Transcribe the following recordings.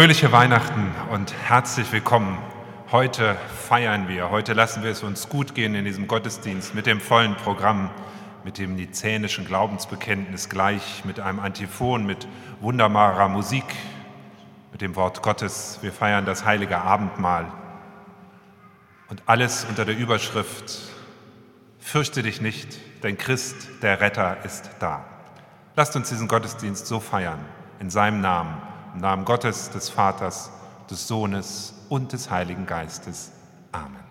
Fröhliche Weihnachten und herzlich willkommen. Heute feiern wir, heute lassen wir es uns gut gehen in diesem Gottesdienst mit dem vollen Programm, mit dem nizänischen Glaubensbekenntnis gleich, mit einem Antiphon, mit wunderbarer Musik, mit dem Wort Gottes. Wir feiern das heilige Abendmahl und alles unter der Überschrift Fürchte dich nicht, denn Christ, der Retter, ist da. Lasst uns diesen Gottesdienst so feiern, in seinem Namen im Namen Gottes, des Vaters, des Sohnes und des Heiligen Geistes. Amen.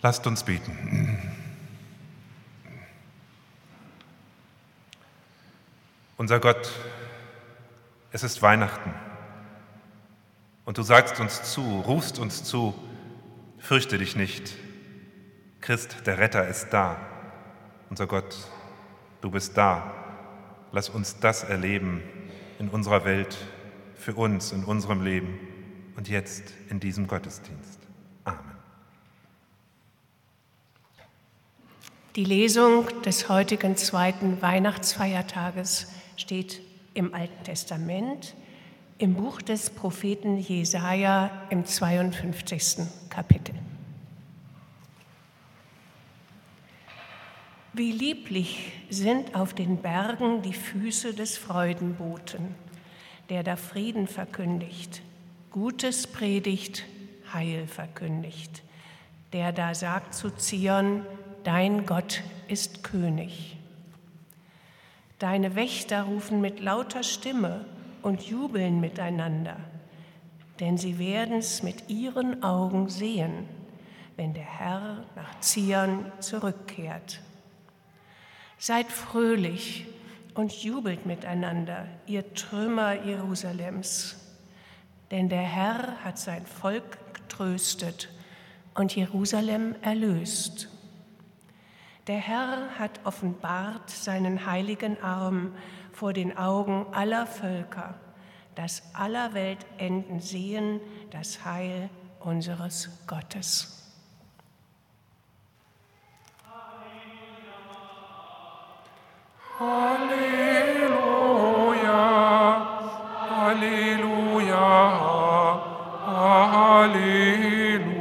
Lasst uns beten. Unser Gott, es ist Weihnachten und du sagst uns zu, rufst uns zu, fürchte dich nicht. Christ, der Retter, ist da. Unser Gott, du bist da. Lass uns das erleben in unserer Welt, für uns, in unserem Leben und jetzt in diesem Gottesdienst. Die Lesung des heutigen zweiten Weihnachtsfeiertages steht im Alten Testament im Buch des Propheten Jesaja im 52. Kapitel. Wie lieblich sind auf den Bergen die Füße des Freudenboten, der da Frieden verkündigt, Gutes predigt, Heil verkündigt, der da sagt zu Zion, dein Gott ist König. Deine Wächter rufen mit lauter Stimme und jubeln miteinander, denn sie werden's mit ihren Augen sehen, wenn der Herr nach Zion zurückkehrt. Seid fröhlich und jubelt miteinander, ihr Trümmer Jerusalems, denn der Herr hat sein Volk getröstet und Jerusalem erlöst. Der Herr hat offenbart seinen heiligen Arm vor den Augen aller Völker, dass aller Welt enden sehen das Heil unseres Gottes. Halleluja, Halleluja, Halleluja.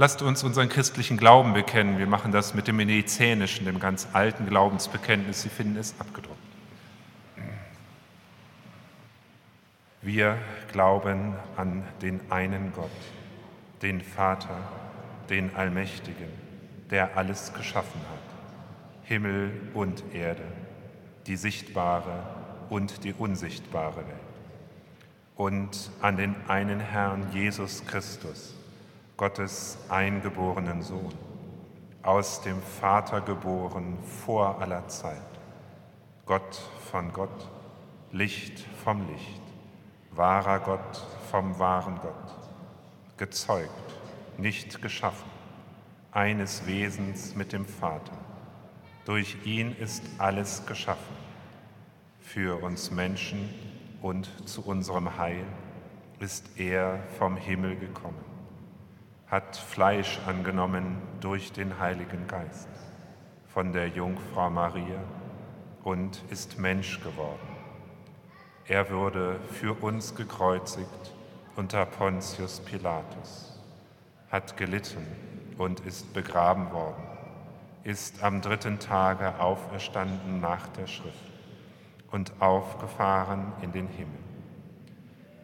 Lasst uns unseren christlichen Glauben bekennen. Wir machen das mit dem Nizänischen, dem ganz alten Glaubensbekenntnis. Sie finden es abgedruckt. Wir glauben an den einen Gott, den Vater, den Allmächtigen, der alles geschaffen hat, Himmel und Erde, die sichtbare und die unsichtbare Welt. Und an den einen Herrn Jesus Christus, Gottes eingeborenen Sohn, aus dem Vater geboren vor aller Zeit, Gott von Gott, Licht vom Licht, wahrer Gott vom wahren Gott, gezeugt, nicht geschaffen, eines Wesens mit dem Vater. Durch ihn ist alles geschaffen, für uns Menschen und zu unserem Heil ist er vom Himmel gekommen hat Fleisch angenommen durch den Heiligen Geist von der Jungfrau Maria und ist Mensch geworden. Er wurde für uns gekreuzigt unter Pontius Pilatus, hat gelitten und ist begraben worden, ist am dritten Tage auferstanden nach der Schrift und aufgefahren in den Himmel.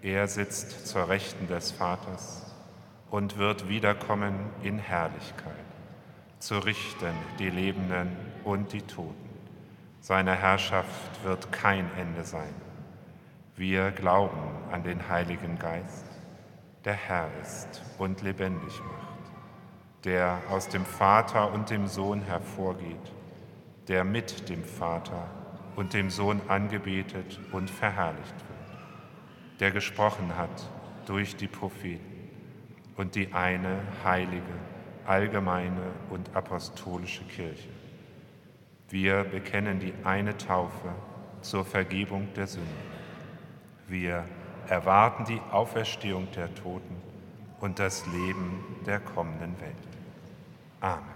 Er sitzt zur Rechten des Vaters und wird wiederkommen in Herrlichkeit, zu richten die Lebenden und die Toten. Seiner Herrschaft wird kein Ende sein. Wir glauben an den Heiligen Geist, der Herr ist und lebendig macht, der aus dem Vater und dem Sohn hervorgeht, der mit dem Vater und dem Sohn angebetet und verherrlicht wird, der gesprochen hat durch die Propheten und die eine heilige, allgemeine und apostolische Kirche. Wir bekennen die eine Taufe zur Vergebung der Sünden. Wir erwarten die Auferstehung der Toten und das Leben der kommenden Welt. Amen.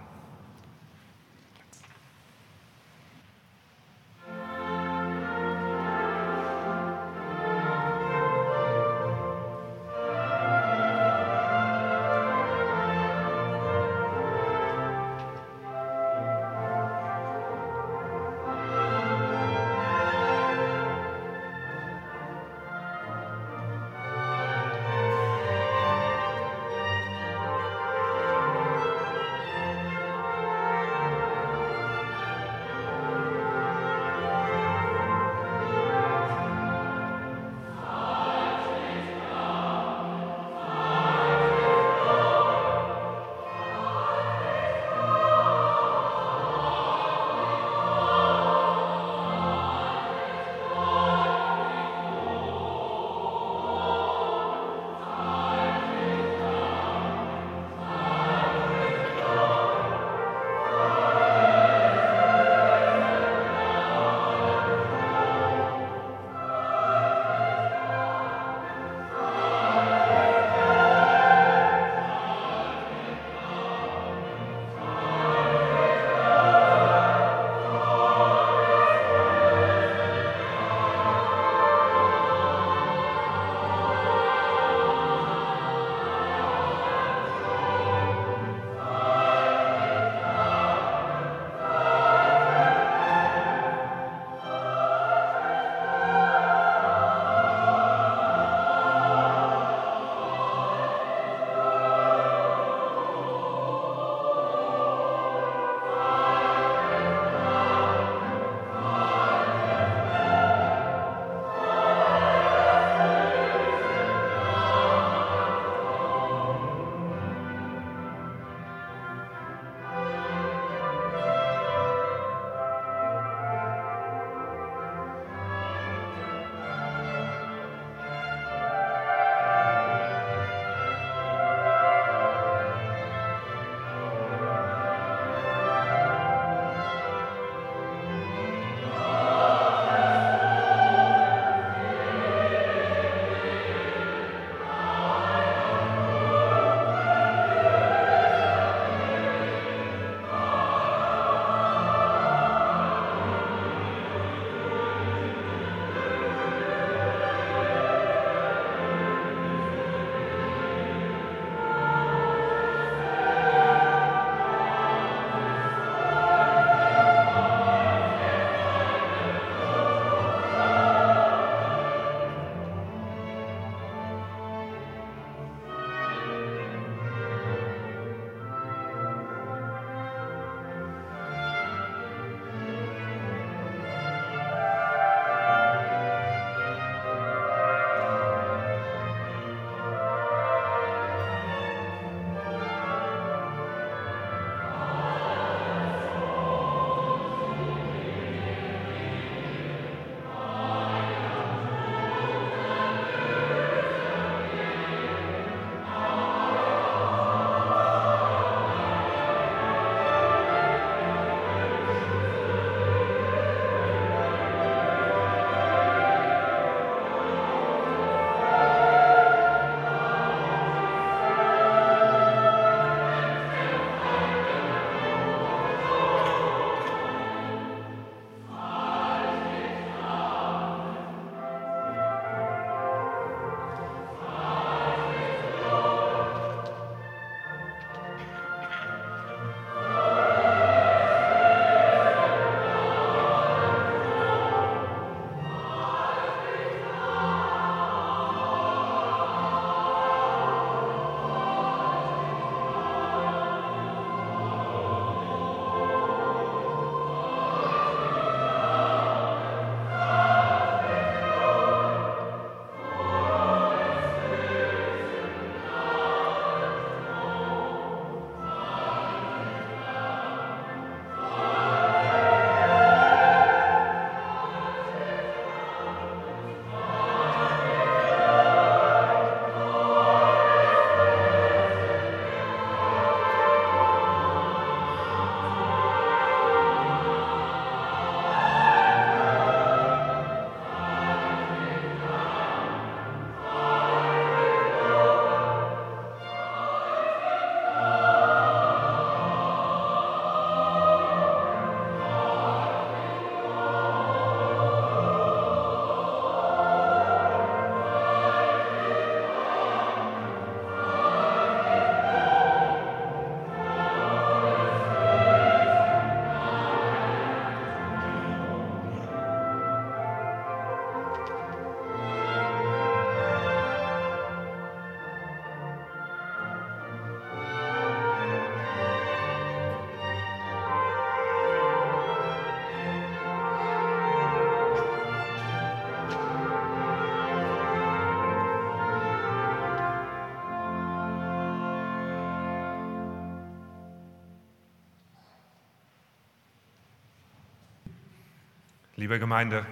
Liebe Gemeinde,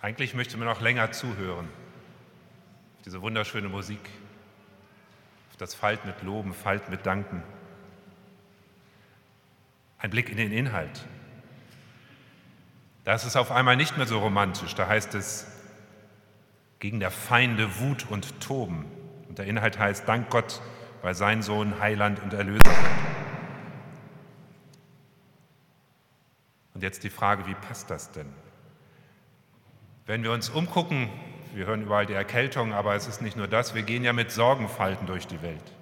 eigentlich möchte man noch länger zuhören. Auf diese wunderschöne Musik, auf das Falt mit Loben, Falt mit Danken. Ein Blick in den Inhalt. Da ist es auf einmal nicht mehr so romantisch. Da heißt es, gegen der Feinde Wut und Toben. Und der Inhalt heißt, Dank Gott, weil sein Sohn Heiland und Erlöser wird. Und jetzt die Frage, wie passt das denn? Wenn wir uns umgucken, wir hören überall die Erkältung, aber es ist nicht nur das, wir gehen ja mit Sorgenfalten durch die Welt.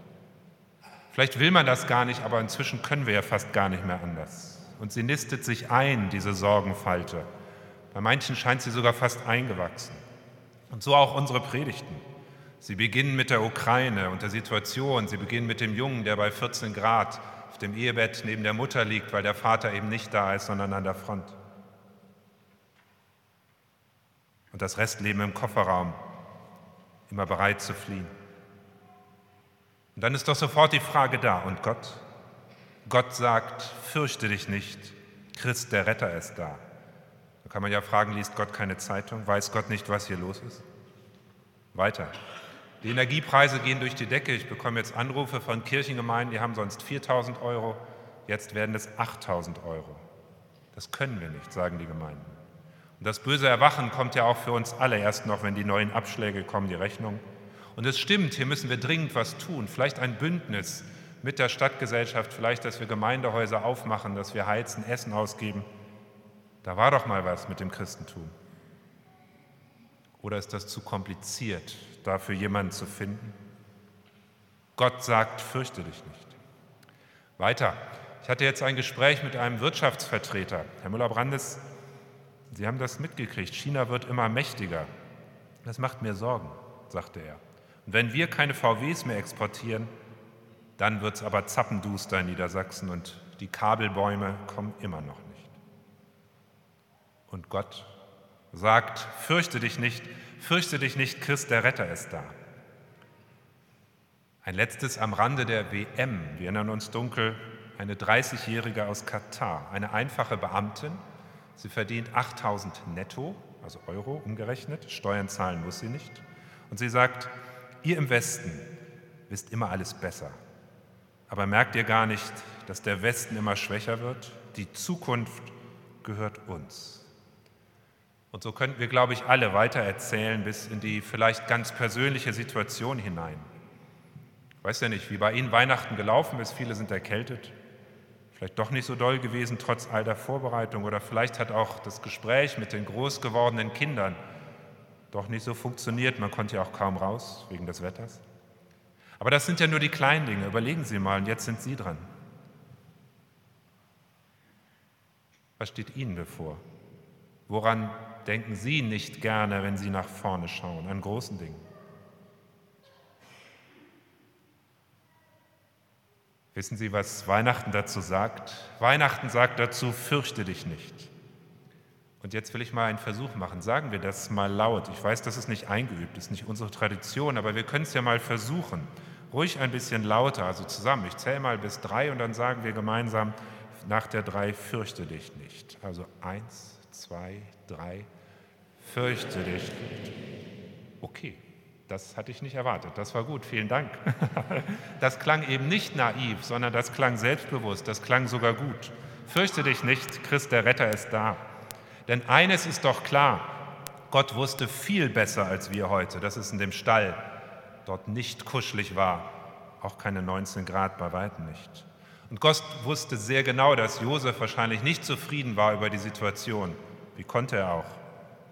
Vielleicht will man das gar nicht, aber inzwischen können wir ja fast gar nicht mehr anders. Und sie nistet sich ein, diese Sorgenfalte. Bei manchen scheint sie sogar fast eingewachsen. Und so auch unsere Predigten. Sie beginnen mit der Ukraine und der Situation. Sie beginnen mit dem Jungen, der bei 14 Grad dem Ehebett neben der Mutter liegt, weil der Vater eben nicht da ist, sondern an der Front. Und das Restleben im Kofferraum, immer bereit zu fliehen. Und dann ist doch sofort die Frage da, und Gott? Gott sagt, fürchte dich nicht, Christ, der Retter, ist da. Da kann man ja fragen, liest Gott keine Zeitung? Weiß Gott nicht, was hier los ist? Weiter. Die Energiepreise gehen durch die Decke. Ich bekomme jetzt Anrufe von Kirchengemeinden, die haben sonst 4000 Euro, jetzt werden es 8000 Euro. Das können wir nicht, sagen die Gemeinden. Und das böse Erwachen kommt ja auch für uns alle erst noch, wenn die neuen Abschläge kommen, die Rechnung. Und es stimmt, hier müssen wir dringend was tun. Vielleicht ein Bündnis mit der Stadtgesellschaft, vielleicht, dass wir Gemeindehäuser aufmachen, dass wir heizen, Essen ausgeben. Da war doch mal was mit dem Christentum. Oder ist das zu kompliziert, dafür jemanden zu finden? Gott sagt, fürchte dich nicht. Weiter. Ich hatte jetzt ein Gespräch mit einem Wirtschaftsvertreter. Herr Müller-Brandes, Sie haben das mitgekriegt. China wird immer mächtiger. Das macht mir Sorgen, sagte er. Und wenn wir keine VWs mehr exportieren, dann wird es aber zappenduster in Niedersachsen und die Kabelbäume kommen immer noch nicht. Und Gott sagt, fürchte dich nicht, fürchte dich nicht, Christ der Retter ist da. Ein letztes am Rande der WM, wir erinnern uns dunkel, eine 30-Jährige aus Katar, eine einfache Beamtin. Sie verdient 8000 netto, also Euro umgerechnet, Steuern zahlen muss sie nicht. Und sie sagt, ihr im Westen wisst immer alles besser. Aber merkt ihr gar nicht, dass der Westen immer schwächer wird? Die Zukunft gehört uns. Und so könnten wir, glaube ich, alle weiter erzählen bis in die vielleicht ganz persönliche Situation hinein. Ich weiß ja nicht, wie bei Ihnen Weihnachten gelaufen ist. Viele sind erkältet. Vielleicht doch nicht so doll gewesen, trotz all der Vorbereitung. Oder vielleicht hat auch das Gespräch mit den groß gewordenen Kindern doch nicht so funktioniert. Man konnte ja auch kaum raus wegen des Wetters. Aber das sind ja nur die kleinen Dinge. Überlegen Sie mal, und jetzt sind Sie dran. Was steht Ihnen bevor? Woran denken Sie nicht gerne, wenn Sie nach vorne schauen, an großen Dingen? Wissen Sie, was Weihnachten dazu sagt? Weihnachten sagt dazu, fürchte dich nicht. Und jetzt will ich mal einen Versuch machen. Sagen wir das mal laut. Ich weiß, das ist nicht eingeübt, das ist nicht unsere Tradition, aber wir können es ja mal versuchen. Ruhig ein bisschen lauter, also zusammen. Ich zähle mal bis drei und dann sagen wir gemeinsam nach der drei, fürchte dich nicht. Also eins, zwei, drei, fürchte dich. Okay, das hatte ich nicht erwartet. Das war gut, vielen Dank. Das klang eben nicht naiv, sondern das klang selbstbewusst, das klang sogar gut. Fürchte dich nicht, Christ der Retter ist da. Denn eines ist doch klar, Gott wusste viel besser als wir heute, dass es in dem Stall dort nicht kuschelig war, auch keine 19 Grad bei weitem nicht. Und Gott wusste sehr genau, dass Josef wahrscheinlich nicht zufrieden war über die Situation. Wie konnte er auch?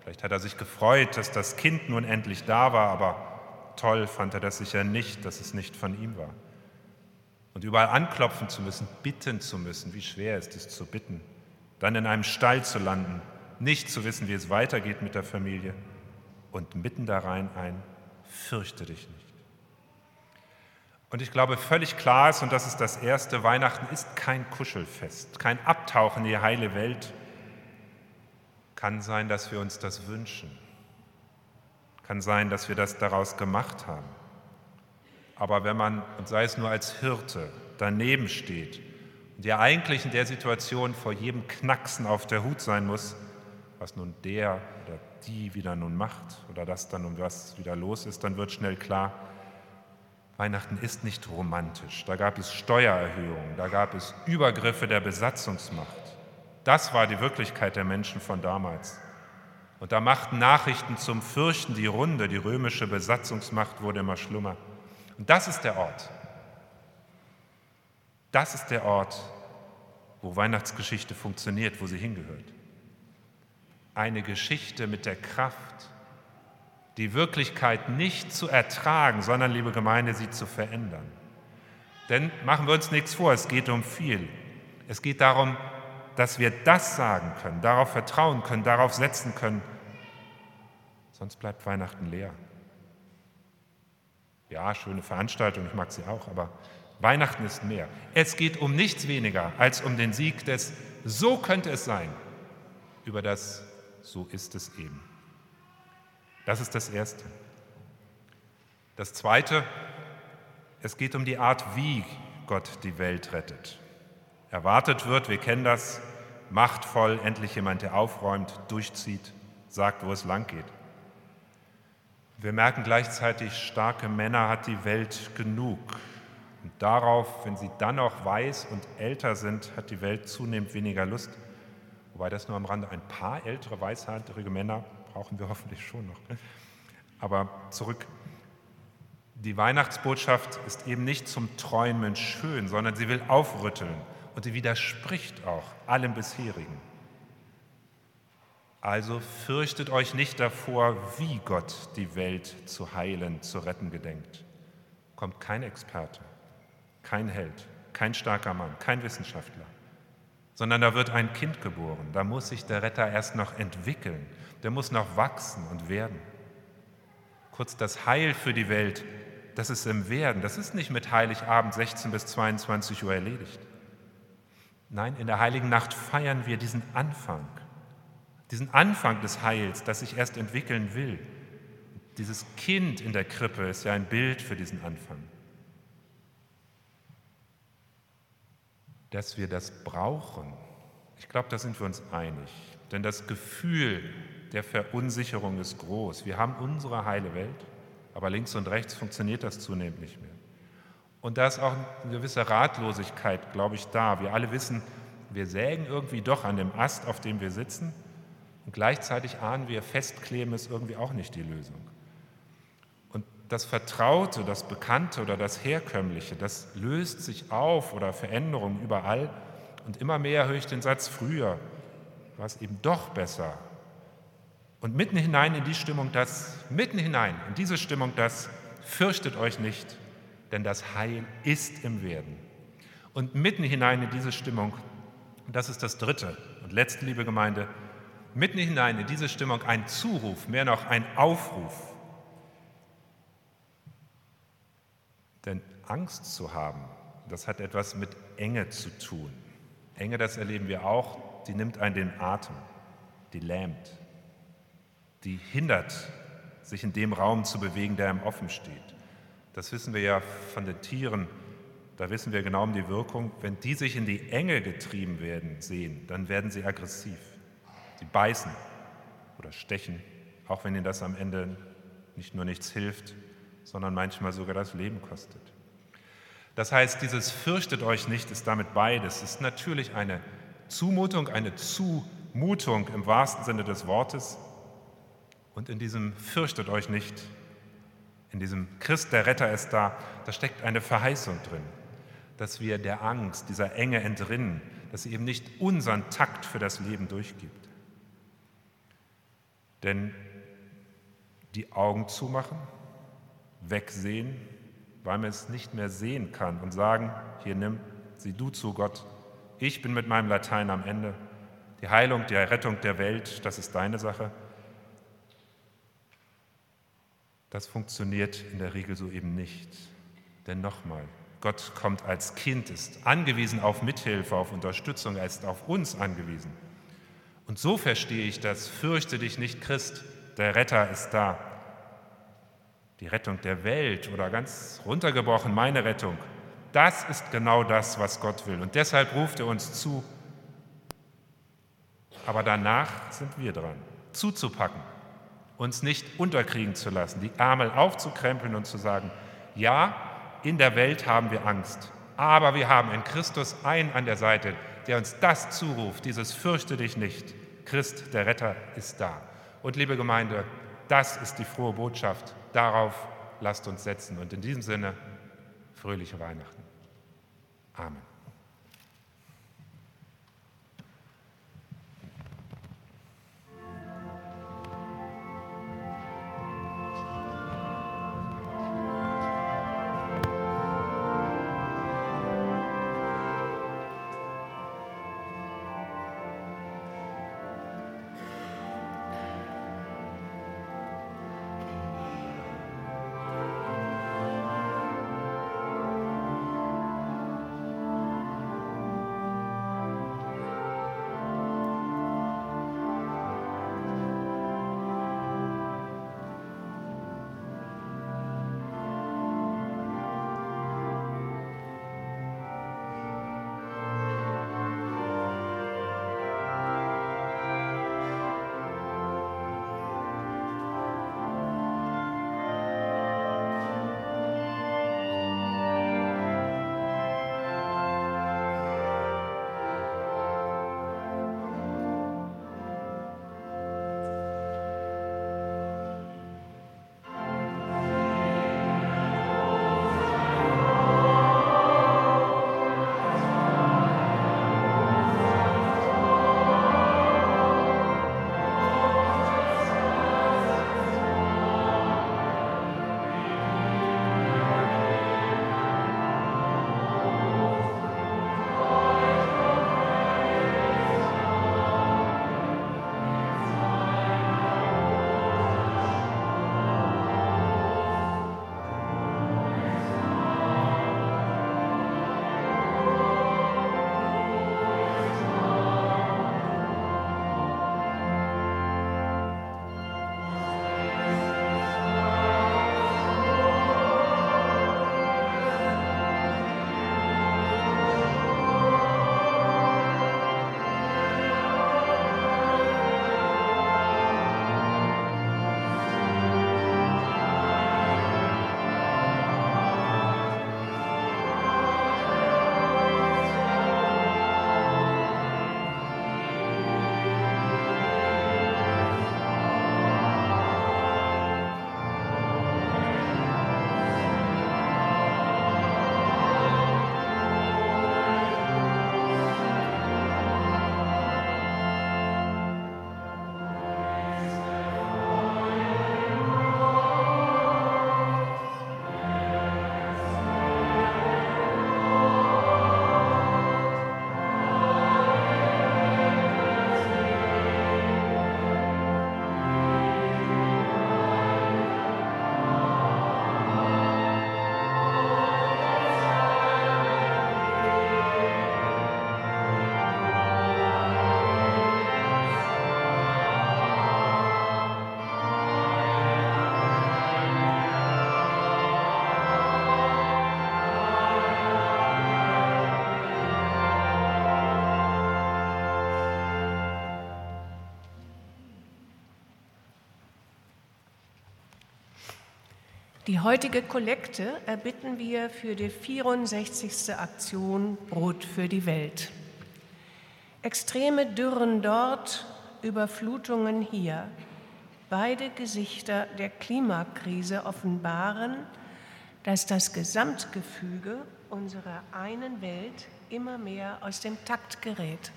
Vielleicht hat er sich gefreut, dass das Kind nun endlich da war, aber toll fand er das sicher nicht, dass es nicht von ihm war. Und überall anklopfen zu müssen, bitten zu müssen, wie schwer ist es zu bitten, dann in einem Stall zu landen, nicht zu wissen, wie es weitergeht mit der Familie und mitten da rein ein, fürchte dich nicht. Und ich glaube, völlig klar ist, und das ist das Erste, Weihnachten ist kein Kuschelfest, kein Abtauchen in die heile Welt, kann sein, dass wir uns das wünschen. Kann sein, dass wir das daraus gemacht haben. Aber wenn man, und sei es nur als Hirte, daneben steht und ja eigentlich in der Situation vor jedem Knacksen auf der Hut sein muss, was nun der oder die wieder nun macht oder das dann um was wieder los ist, dann wird schnell klar, Weihnachten ist nicht romantisch. Da gab es Steuererhöhungen, da gab es Übergriffe der Besatzungsmacht. Das war die Wirklichkeit der Menschen von damals. Und da machten Nachrichten zum Fürchten die Runde, die römische Besatzungsmacht wurde immer schlimmer. Und das ist der Ort. Das ist der Ort, wo Weihnachtsgeschichte funktioniert, wo sie hingehört. Eine Geschichte mit der Kraft, die Wirklichkeit nicht zu ertragen, sondern, liebe Gemeinde, sie zu verändern. Denn machen wir uns nichts vor, es geht um viel. Es geht darum, dass wir das sagen können, darauf vertrauen können, darauf setzen können. Sonst bleibt Weihnachten leer. Ja, schöne Veranstaltung, ich mag sie auch, aber Weihnachten ist mehr. Es geht um nichts weniger als um den Sieg des So könnte es sein, über das So ist es eben. Das ist das Erste. Das Zweite, es geht um die Art, wie Gott die Welt rettet. Erwartet wird, wir kennen das, machtvoll, endlich jemand, der aufräumt, durchzieht, sagt, wo es lang geht. Wir merken gleichzeitig, starke Männer hat die Welt genug. Und darauf, wenn sie dann noch weiß und älter sind, hat die Welt zunehmend weniger Lust. Wobei das nur am Rande ein paar ältere, weißhaarige Männer brauchen wir hoffentlich schon noch. Aber zurück. Die Weihnachtsbotschaft ist eben nicht zum Träumen schön, sondern sie will aufrütteln und sie widerspricht auch allem bisherigen. Also fürchtet euch nicht davor, wie Gott die Welt zu heilen, zu retten gedenkt. Kommt kein Experte, kein Held, kein starker Mann, kein Wissenschaftler, sondern da wird ein Kind geboren. Da muss sich der Retter erst noch entwickeln der muss noch wachsen und werden. Kurz das Heil für die Welt, das ist im Werden. Das ist nicht mit Heiligabend 16 bis 22 Uhr erledigt. Nein, in der heiligen Nacht feiern wir diesen Anfang, diesen Anfang des Heils, das sich erst entwickeln will. Dieses Kind in der Krippe ist ja ein Bild für diesen Anfang. Dass wir das brauchen, ich glaube, da sind wir uns einig. Denn das Gefühl der Verunsicherung ist groß. Wir haben unsere heile Welt, aber links und rechts funktioniert das zunehmend nicht mehr. Und da ist auch eine gewisse Ratlosigkeit, glaube ich, da. Wir alle wissen, wir sägen irgendwie doch an dem Ast, auf dem wir sitzen, und gleichzeitig ahnen wir, festkleben ist irgendwie auch nicht die Lösung. Und das Vertraute, das Bekannte oder das Herkömmliche, das löst sich auf oder Veränderungen überall. Und immer mehr höre ich den Satz, früher war es eben doch besser, und mitten hinein in die Stimmung, das, mitten hinein in diese Stimmung, das, fürchtet euch nicht, denn das Heil ist im Werden. Und mitten hinein in diese Stimmung, das ist das dritte und letzte, liebe Gemeinde, mitten hinein in diese Stimmung ein Zuruf, mehr noch ein Aufruf. Denn Angst zu haben, das hat etwas mit Enge zu tun. Enge, das erleben wir auch, die nimmt einen den Atem, die lähmt die hindert, sich in dem Raum zu bewegen, der ihm offen steht. Das wissen wir ja von den Tieren, da wissen wir genau um die Wirkung. Wenn die sich in die Enge getrieben werden, sehen, dann werden sie aggressiv. Sie beißen oder stechen, auch wenn ihnen das am Ende nicht nur nichts hilft, sondern manchmal sogar das Leben kostet. Das heißt, dieses fürchtet euch nicht ist damit beides. Es ist natürlich eine Zumutung, eine Zumutung im wahrsten Sinne des Wortes, und in diesem fürchtet euch nicht, in diesem Christ, der Retter ist da, da steckt eine Verheißung drin, dass wir der Angst, dieser Enge entrinnen, dass sie eben nicht unseren Takt für das Leben durchgibt. Denn die Augen zumachen, wegsehen, weil man es nicht mehr sehen kann und sagen, hier nimm, sieh du zu Gott, ich bin mit meinem Latein am Ende, die Heilung, die Errettung der Welt, das ist deine Sache, Das funktioniert in der Regel so eben nicht. Denn nochmal, Gott kommt als Kind, ist angewiesen auf Mithilfe, auf Unterstützung, er ist auf uns angewiesen. Und so verstehe ich das, fürchte dich nicht, Christ, der Retter ist da. Die Rettung der Welt oder ganz runtergebrochen meine Rettung, das ist genau das, was Gott will. Und deshalb ruft er uns zu, Aber danach sind wir dran, zuzupacken, uns nicht unterkriegen zu lassen, die Ärmel aufzukrempeln und zu sagen, ja, in der Welt haben wir Angst, aber wir haben in Christus einen an der Seite, der uns das zuruft, dieses fürchte dich nicht. Christ, der Retter, ist da. Und liebe Gemeinde, das ist die frohe Botschaft. Darauf lasst uns setzen. Und in diesem Sinne, fröhliche Weihnachten. Amen. Die heutige Kollekte erbitten wir für die 64. Aktion Brot für die Welt. Extreme Dürren dort, Überflutungen hier. Beide Gesichter der Klimakrise offenbaren, dass das Gesamtgefüge unserer einen Welt immer mehr aus dem Takt gerät.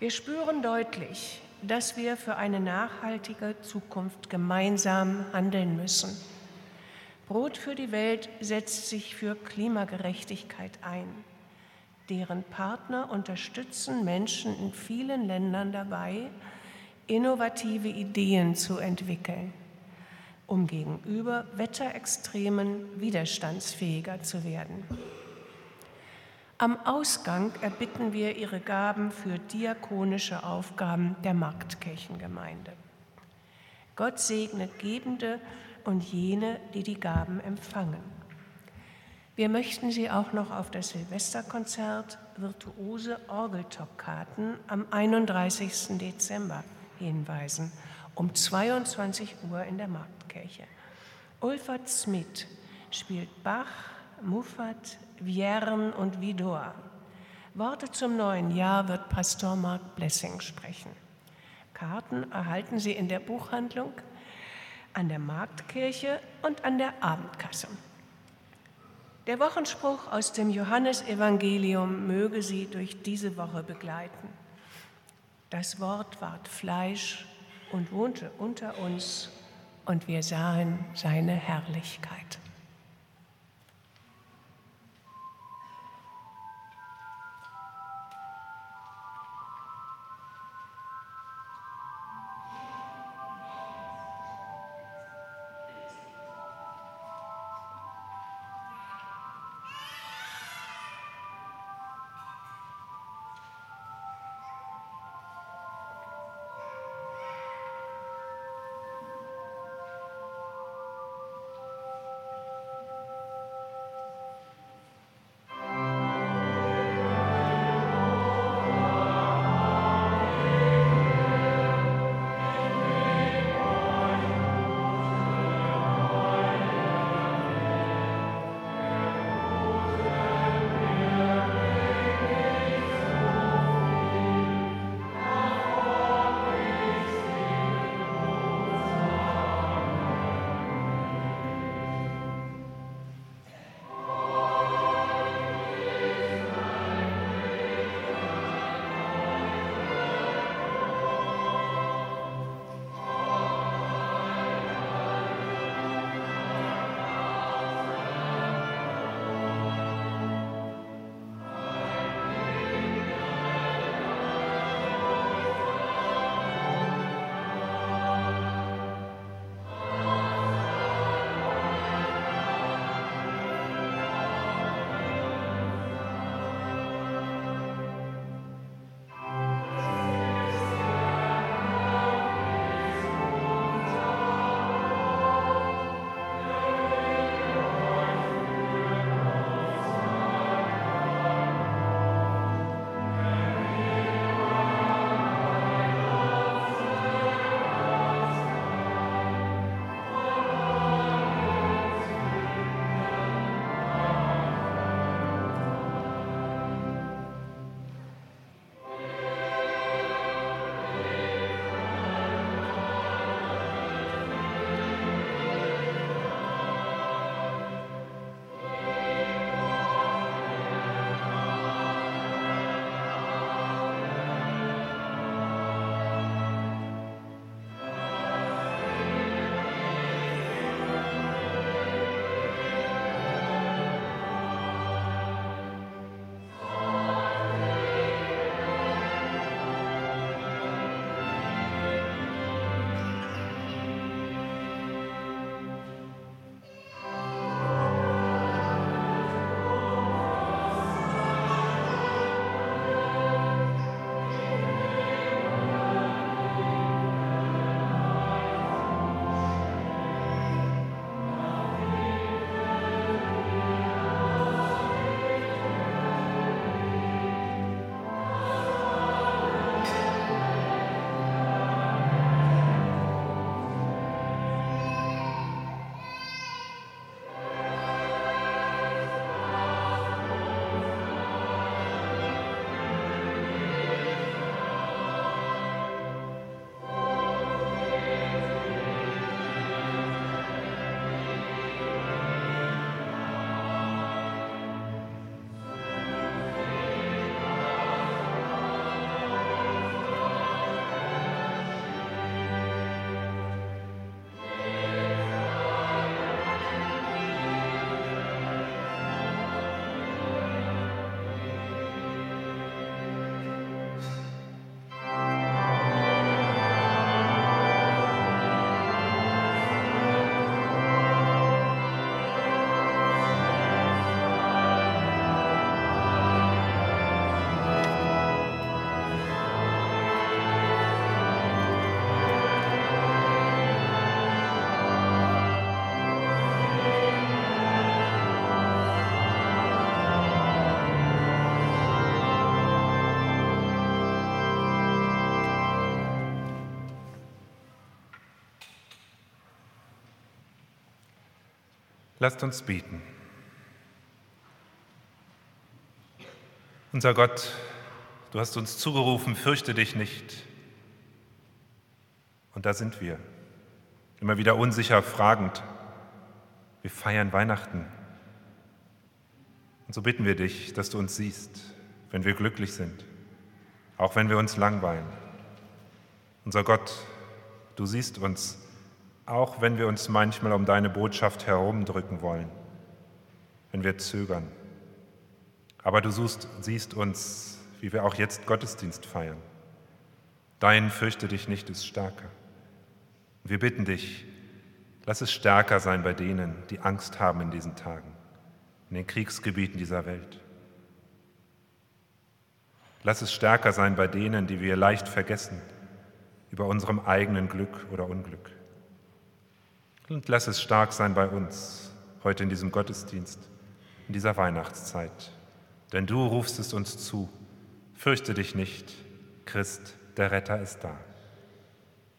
Wir spüren deutlich, dass wir für eine nachhaltige Zukunft gemeinsam handeln müssen. Brot für die Welt setzt sich für Klimagerechtigkeit ein. Deren Partner unterstützen Menschen in vielen Ländern dabei, innovative Ideen zu entwickeln, um gegenüber Wetterextremen widerstandsfähiger zu werden. Am Ausgang erbitten wir ihre Gaben für diakonische Aufgaben der Marktkirchengemeinde. Gott segne Gebende und jene, die die Gaben empfangen. Wir möchten Sie auch noch auf das Silvesterkonzert virtuose Orgeltoccaten am 31. Dezember hinweisen, um 22 Uhr in der Marktkirche. Ulfert Smith spielt Bach, Muffat, Vierne und Vidor. Worte zum neuen Jahr wird Pastor Mark Blessing sprechen. Karten erhalten Sie in der Buchhandlung, an der Marktkirche und an der Abendkasse. Der Wochenspruch aus dem Johannesevangelium möge Sie durch diese Woche begleiten. Das Wort ward Fleisch und wohnte unter uns, und wir sahen seine Herrlichkeit. Lasst uns beten. Unser Gott, du hast uns zugerufen, fürchte dich nicht. Und da sind wir, immer wieder unsicher fragend. Wir feiern Weihnachten. Und so bitten wir dich, dass du uns siehst, wenn wir glücklich sind, auch wenn wir uns langweilen. Unser Gott, du siehst uns, auch wenn wir uns manchmal um deine Botschaft herumdrücken wollen, wenn wir zögern. Aber du suchst, siehst uns, wie wir auch jetzt Gottesdienst feiern. Dein fürchte dich nicht ist stärker. Wir bitten dich, lass es stärker sein bei denen, die Angst haben in diesen Tagen, in den Kriegsgebieten dieser Welt. Lass es stärker sein bei denen, die wir leicht vergessen über unserem eigenen Glück oder Unglück. Und lass es stark sein bei uns heute in diesem Gottesdienst, in dieser Weihnachtszeit. Denn du rufst es uns zu, fürchte dich nicht, Christ, der Retter ist da.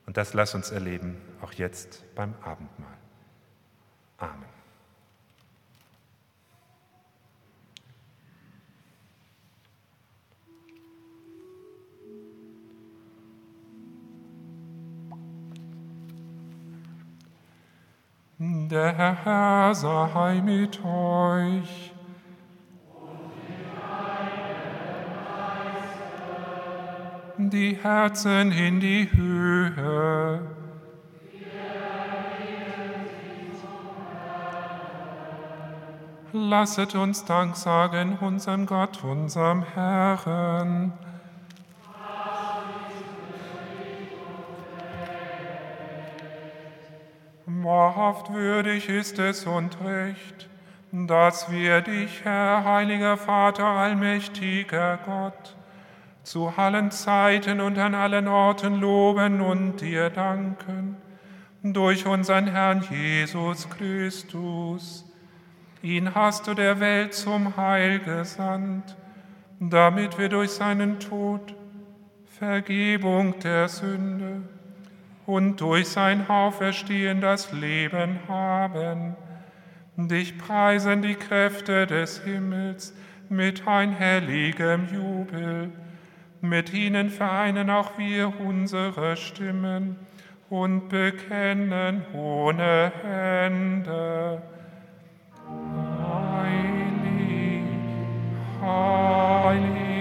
Und das lass uns erleben, auch jetzt beim Abendmahl. Amen. Der Herr sei mit euch. Die Herzen in die Höhe. Lasset uns Dank sagen unserem Gott, unserem Herrn. Wahrhaft würdig ist es und recht, dass wir dich, Herr, heiliger Vater, allmächtiger Gott, zu allen Zeiten und an allen Orten loben und dir danken, durch unseren Herrn Jesus Christus. Ihn hast du der Welt zum Heil gesandt, damit wir durch seinen Tod Vergebung der Sünde und durch sein Auferstehen das Leben haben. Dich preisen die Kräfte des Himmels mit einhelligem Jubel. Mit ihnen vereinen auch wir unsere Stimmen und bekennen ohne Hände. Heilig, heilig.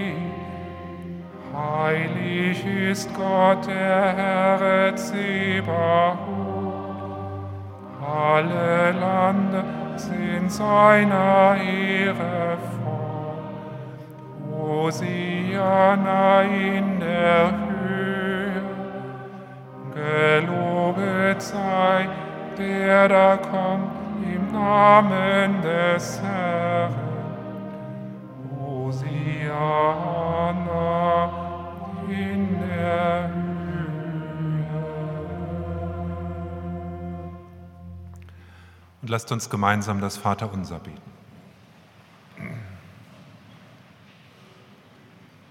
Heilig ist Gott, der Herr Zebaoth. Alle Lande sind seiner Ehre voll. Hosianna in der Höhe. Gelobet sei, der da kommt im Namen des Herrn. Lasst uns gemeinsam das Vaterunser beten.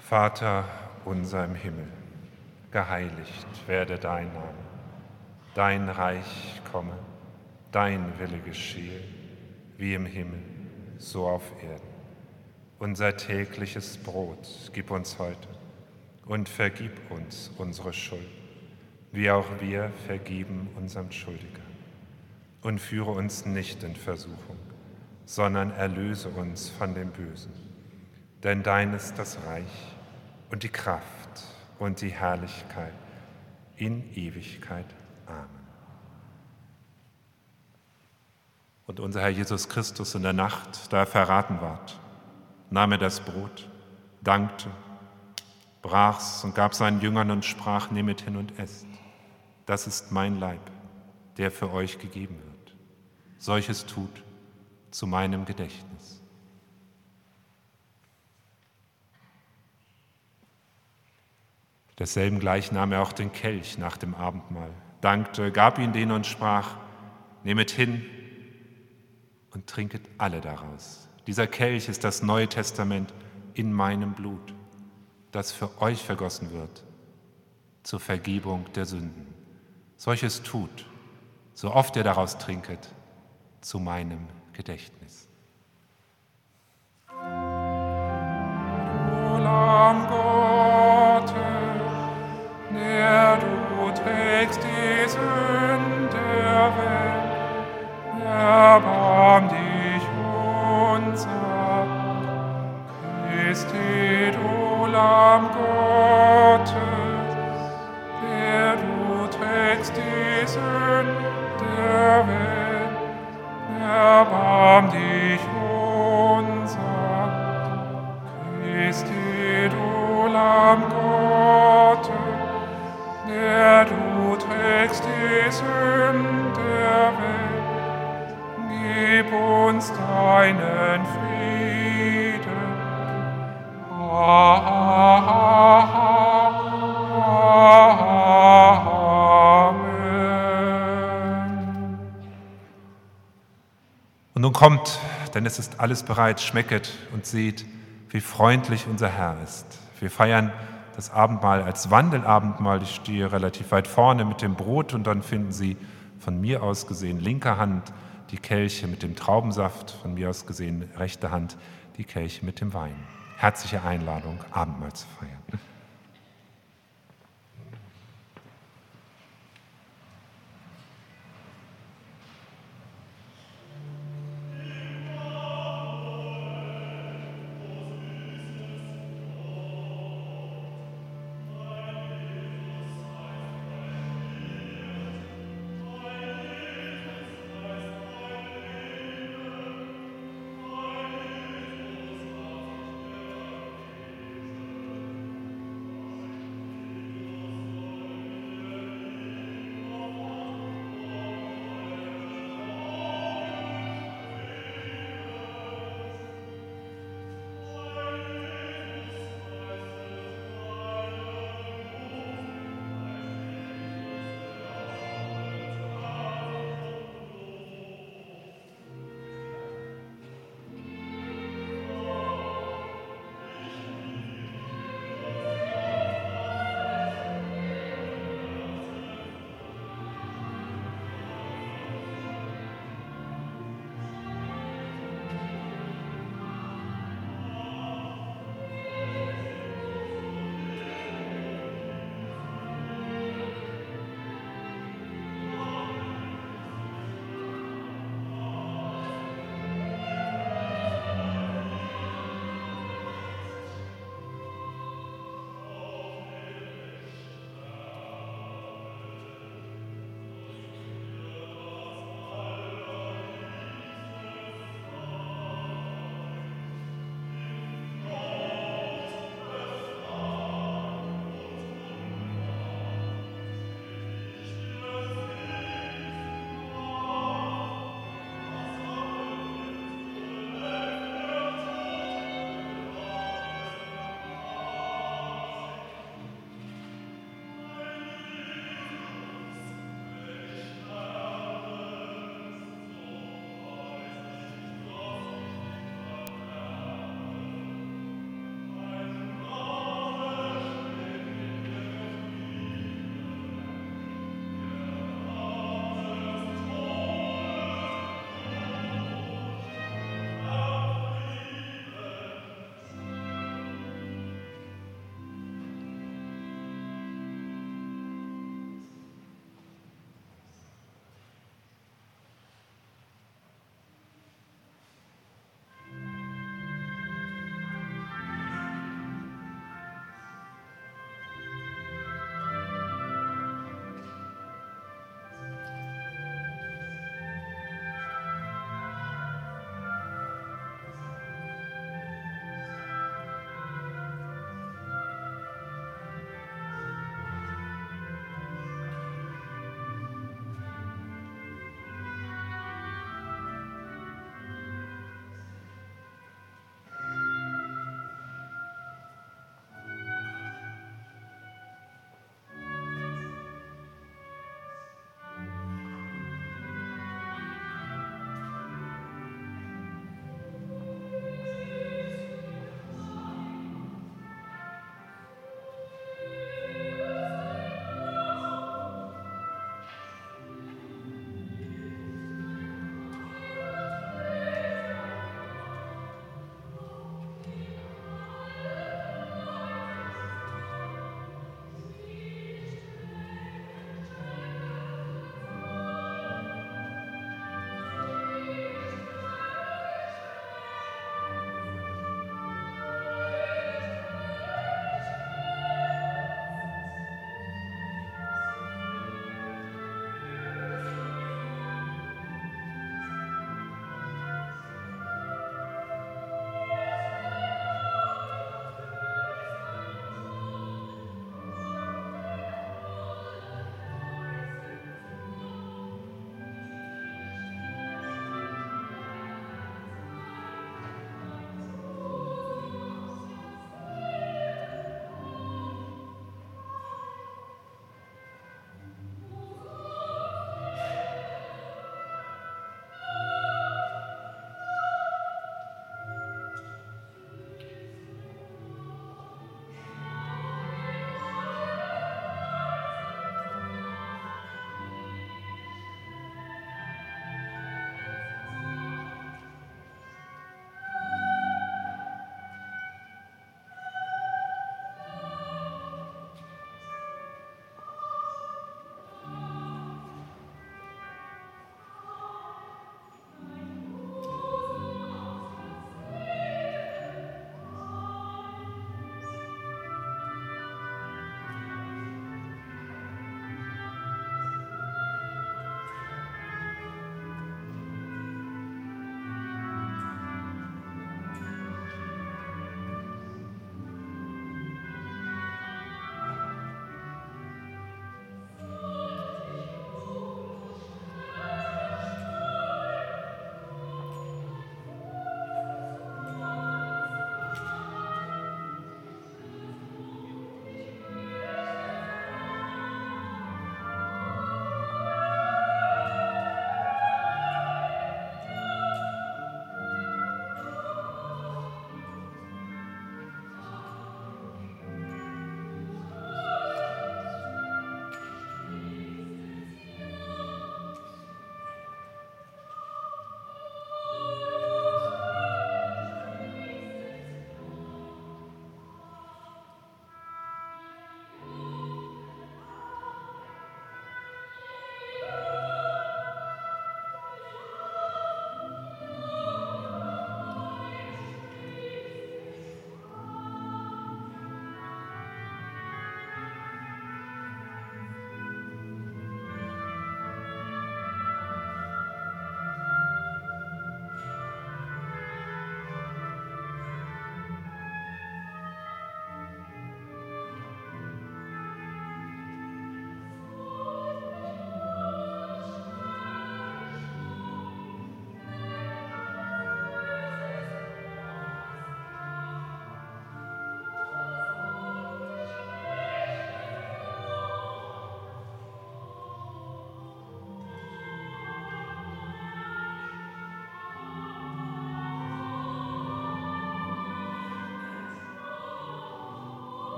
Vater unser im Himmel, geheiligt werde dein Name, dein Reich komme, dein Wille geschehe, wie im Himmel, so auf Erden. Unser tägliches Brot gib uns heute und vergib uns unsere Schuld, wie auch wir vergeben unserem Schuldiger. Und führe uns nicht in Versuchung, sondern erlöse uns von dem Bösen. Denn dein ist das Reich und die Kraft und die Herrlichkeit in Ewigkeit. Amen. Und unser Herr Jesus Christus in der Nacht, da er verraten ward, nahm er das Brot, dankte brach's und gab seinen Jüngern und sprach, nehmet hin und esst. Das ist mein Leib, der für euch gegeben wird. Solches tut zu meinem Gedächtnis. Desselben gleich nahm er auch den Kelch nach dem Abendmahl, dankte, gab ihn denen und sprach, nehmet hin und trinket alle daraus. Dieser Kelch ist das Neue Testament in meinem Blut das für euch vergossen wird, zur Vergebung der Sünden. Solches tut, so oft ihr daraus trinket, zu meinem Gedächtnis. Du Lamm Gottes, der du trägst die Sünden der Welt, erbarm dich unser. Christi, du Lamm Gottes, der du trägst der Welt, erbarm dich unser. Christi, nun kommt, denn es ist alles bereit, schmecket und seht, wie freundlich unser Herr ist. Wir feiern das Abendmahl als Wandelabendmahl. Ich stehe relativ weit vorne mit dem Brot und dann finden Sie von mir aus gesehen linker Hand die Kelche mit dem Traubensaft, von mir aus gesehen rechte Hand die Kelche mit dem Wein. Herzliche Einladung, Abendmahl zu feiern.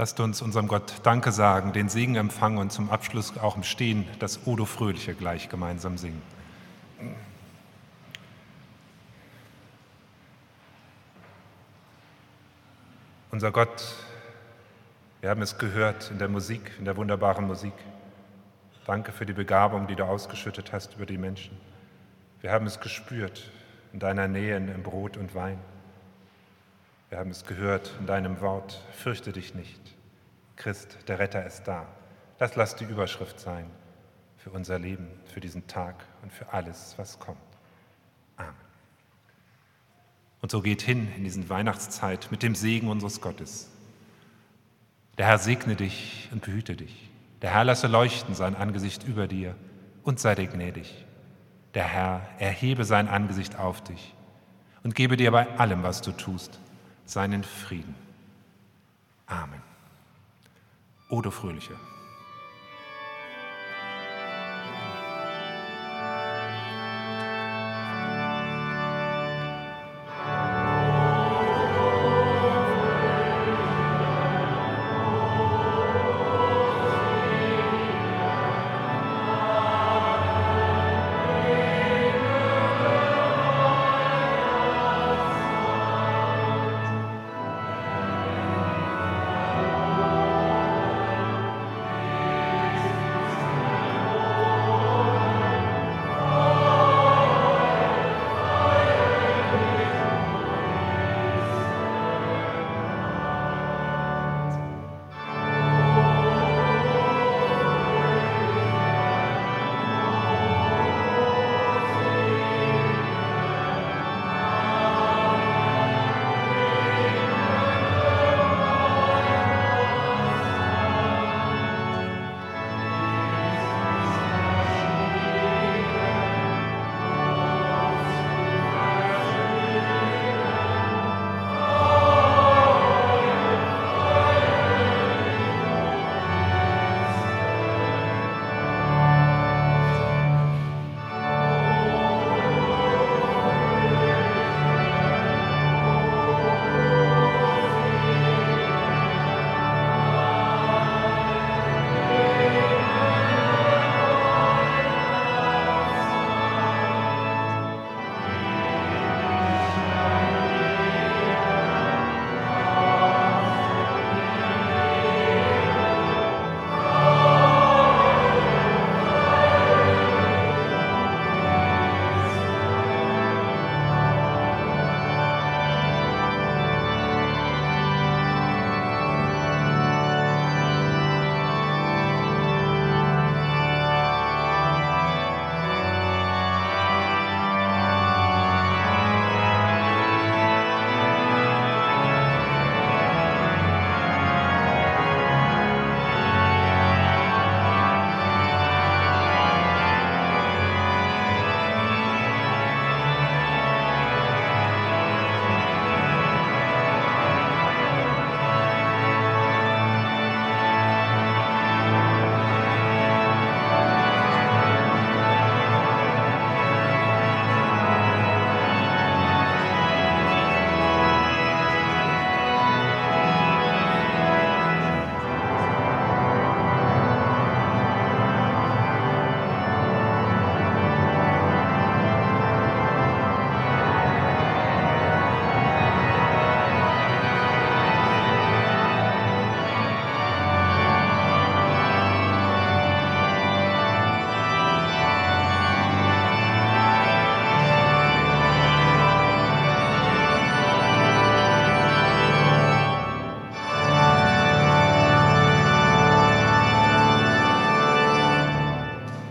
Lasst uns unserem Gott Danke sagen, den Segen empfangen und zum Abschluss auch im Stehen das Odo Fröhliche gleich gemeinsam singen. Unser Gott, wir haben es gehört in der Musik, in der wunderbaren Musik. Danke für die Begabung, die du ausgeschüttet hast über die Menschen. Wir haben es gespürt in deiner Nähe in Brot und Wein. Wir haben es gehört in deinem Wort, fürchte dich nicht. Christ, der Retter ist da. Das lass die Überschrift sein für unser Leben, für diesen Tag und für alles, was kommt. Amen. Und so geht hin in diesen Weihnachtszeit mit dem Segen unseres Gottes. Der Herr segne dich und behüte dich. Der Herr lasse leuchten sein Angesicht über dir und sei dir gnädig. Der Herr erhebe sein Angesicht auf dich und gebe dir bei allem, was du tust, seinen Frieden. Amen. Odo Fröhliche.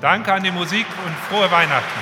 Danke an die Musik und frohe Weihnachten.